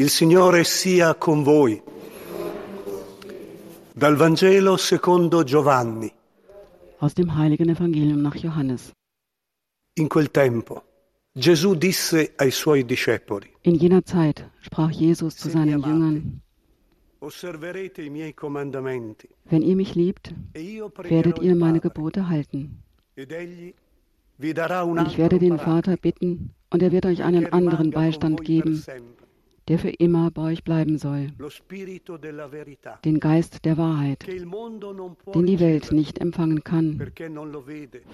Il Signore sia con voi. Dal Vangelo secondo Giovanni. Aus dem heiligen Evangelium nach Johannes. In quel tempo Gesù disse ai suoi discepoli, In jener Zeit sprach Jesus zu seinen Jüngern, osserverete i miei comandamenti wenn ihr mich liebt, e werdet ihr meine Gebote halten. Und ich werde den Vater bitten, und er wird euch einen anderen Beistand geben, der für immer bei euch bleiben soll, den Geist der Wahrheit, den die Welt nicht empfangen kann,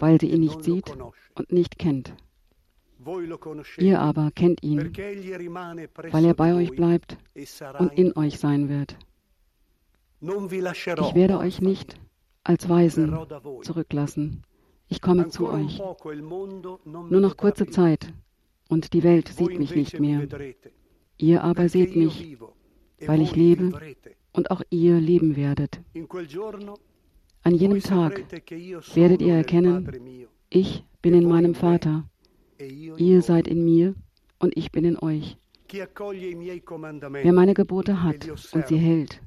weil sie ihn e nicht sieht und nicht kennt. Ihr aber kennt ihn, weil er bei euch bleibt e und in euch sein wird. Ich werde euch nicht als Weisen zurücklassen. Ich komme zu euch. Nur noch kurze. Zeit, und die Welt sieht mich nicht mehr. Ihr aber seht mich, e weil ich lebe. und auch ihr leben werdet. An jenem Tag werdet ihr erkennen, ich bin in meinem Vater, e ihr seid in mir und ich bin in euch. Wer meine Gebote hat und sie hält,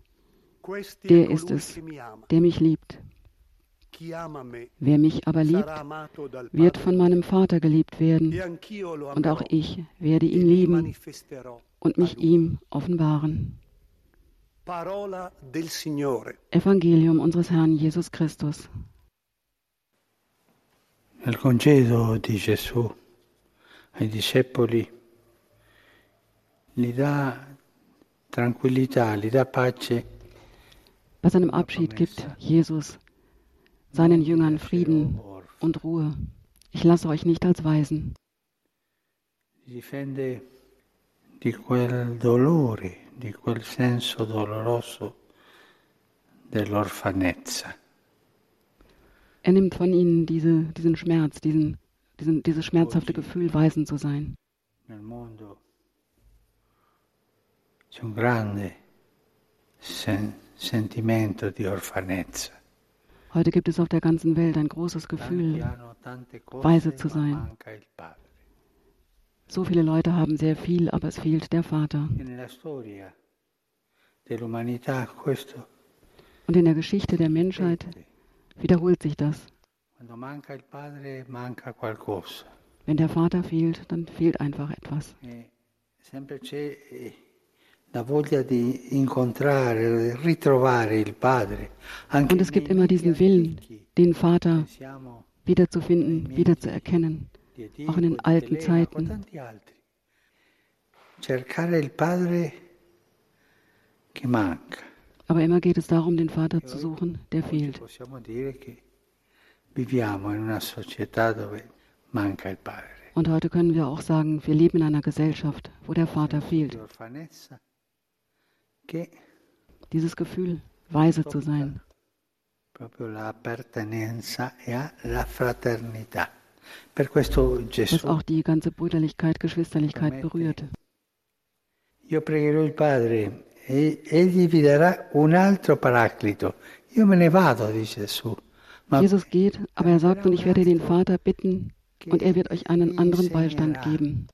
der ist es, der mich liebt. Wer mich aber liebt, wird von meinem Vater geliebt werden, e und auch ich werde ihn lieben und mich ihm offenbaren. Parola del Signore. Evangelium unseres Herrn Jesus Christus. Nel congedo di Gesù ai discepoli gli dà tranquillità, gli dà pace, Bei seinem Abschied gibt Jesus seinen Jüngern Frieden und Ruhe. Ich lasse euch nicht als Weisen. difende di quel dolore, di quel senso doloroso dell'orfanezza. Er nimmt von ihnen diese, diesen Schmerz, diesen, diesen, dieses schmerzhafte Gefühl, Waisen zu sein. Nel mondo c'è un grande sen- sentimento di orfanezza. Heute gibt es auf der ganzen Welt ein großes Gefühl. weise zu sein. So viele Leute haben sehr viel, aber es fehlt der Vater. Und in der Geschichte der Menschheit wiederholt sich das. Wenn der Vater fehlt, dann fehlt einfach etwas. Sempre c'è eh, la voglia di incontrare, di ritrovare il padre. Anche Und es gibt immer diesen Willen, den Vater wiederzufinden, wiederzuerkennen. Auch in den alten Zeiten. Aber immer geht es darum, den Vater zu suchen, der fehlt. Und heute können wir auch sagen, wir leben in einer Gesellschaft, wo der Vater fehlt. Dieses Gefühl, weise zu sein. proprio l'appartenenza e alla fraternità. Gesù, auch die ganze Brüderlichkeit, Geschwisterlichkeit berührt. io pregherò il Padre e egli vi darà un altro paraclito. Io me ne vado, dice Gesù. Ma Jesus geht, aber er sagt, und ich werde den Vater bitten, und er wird euch einen anderen Beistand geben.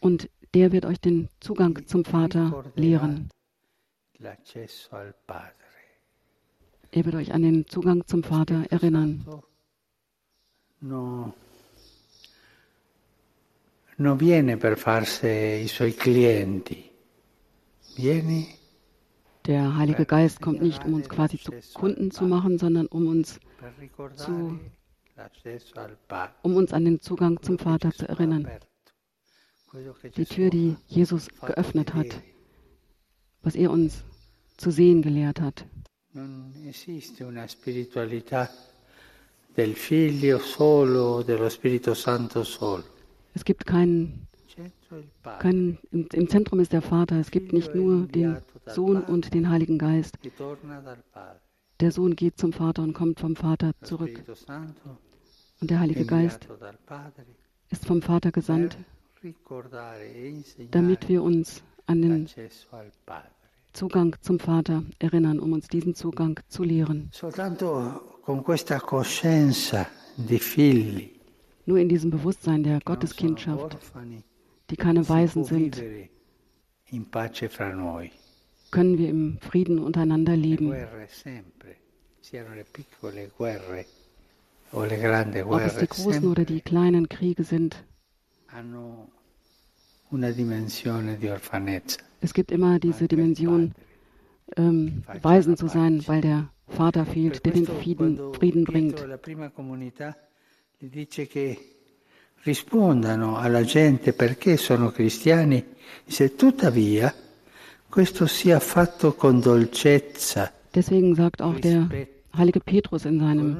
Und der wird euch den Zugang zum Vater lehren. Er wird euch an den Zugang zum Vater erinnern. No, non viene per farsi i suoi clienti, viene Der Heilige Geist kommt nicht, um uns quasi zu Kunden zu machen, sondern um uns, Zu- um uns an den Zugang zum Vater zu erinnern. Die Tür, die Jesus geöffnet hat, was er uns zu sehen gelehrt hat. Non esiste una spiritualità del Figlio solo, dello Spirito Santo solo. Es gibt keinen, keinen im, im Zentrum ist der Vater. Es gibt nicht nur den Sohn und den Heiligen Geist. Der Sohn geht zum Vater und kommt vom Vater zurück. Und der Heilige Geist ist vom Vater gesandt, damit wir uns an den. Zugang zum Vater erinnern, um uns diesen Zugang zu lehren. Soltanto Nur in diesem Bewusstsein der Gotteskindschaft, die keine Weisen sind, können wir im Frieden untereinander leben. Ob es die großen oder die kleinen Kriege sind, es gibt immer diese Dimension, ähm, Weisen zu sein, weil der Vater fehlt, der den Frieden, Frieden bringt. rispondano alla gente perché sono cristiani, se tuttavia questo sia fatto con dolcezza. Deswegen sagt auch der heilige Petrus in seinem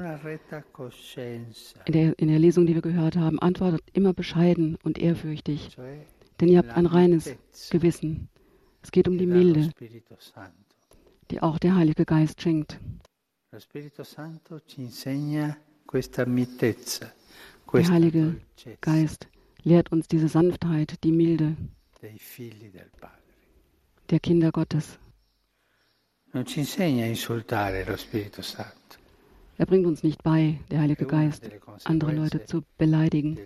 in der, in der Lesung, die wir gehört haben, antwortet immer bescheiden und ehrfürchtig, denn ihr habt ein reines Gewissen. Es geht um die Milde, die auch der Heilige Geist schenkt. Der Heilige Geist lehrt uns diese Sanftheit, die Milde der Kinder Gottes. Er bringt uns nicht bei, der Heilige Geist, andere Leute zu beleidigen.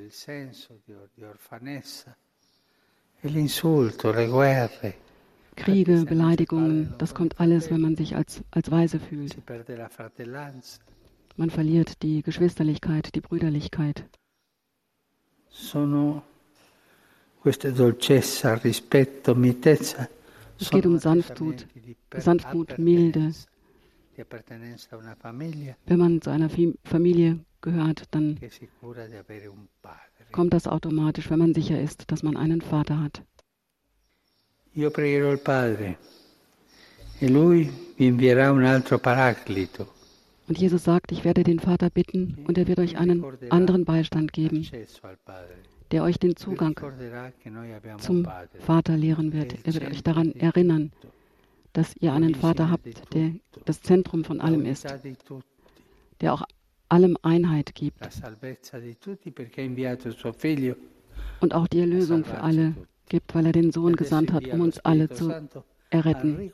Kriege, Beleidigungen, das kommt alles, wenn man sich als, als Weise fühlt. Man verliert die Geschwisterlichkeit, die Brüderlichkeit. Es geht um Sanftmut, Sanftmut, Milde. Wenn man zu einer Familie gehört, dann kommt das automatisch, wenn man sicher ist, dass man einen Vater hat. Io pregherò il Padre e lui vi invierà un altro paraclito. Und Jesus sagt, ich werde den Vater bitten und er wird euch einen anderen Beistand geben, der euch den Zugang zum Vater lehren wird. Er wird euch daran erinnern, dass ihr einen Vater habt, der das Zentrum von allem ist, der auch allem Einheit gibt und auch die Erlösung für alle gibt, weil er den Sohn gesandt hat, um uns alle zu erretten.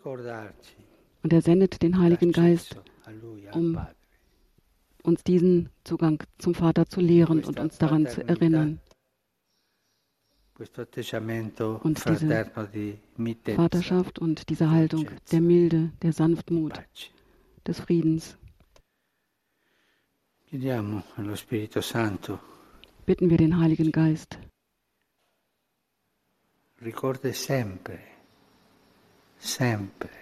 Und er sendet den Heiligen Geist, um uns diesen Zugang zum Vater zu lehren und uns daran zu erinnern. Und diese Vaterschaft und diese Haltung der Milde, der Sanftmut, des Friedens. Bitten wir den Heiligen Geist.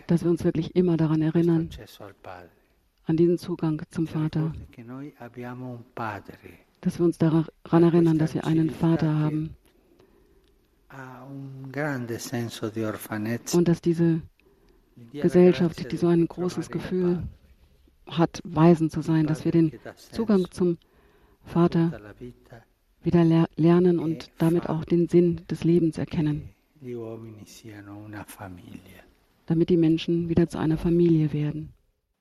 Dass wir uns wirklich immer daran erinnern, an diesen Zugang zum Vater. Dass wir uns daran erinnern, dass wir einen Vater haben. Und dass diese Gesellschaft, die so ein großes Gefühl hat, weisen zu sein, dass wir den Zugang zum Vater wieder lernen und damit auch den Sinn des Lebens erkennen, damit die Menschen wieder zu einer Familie werden.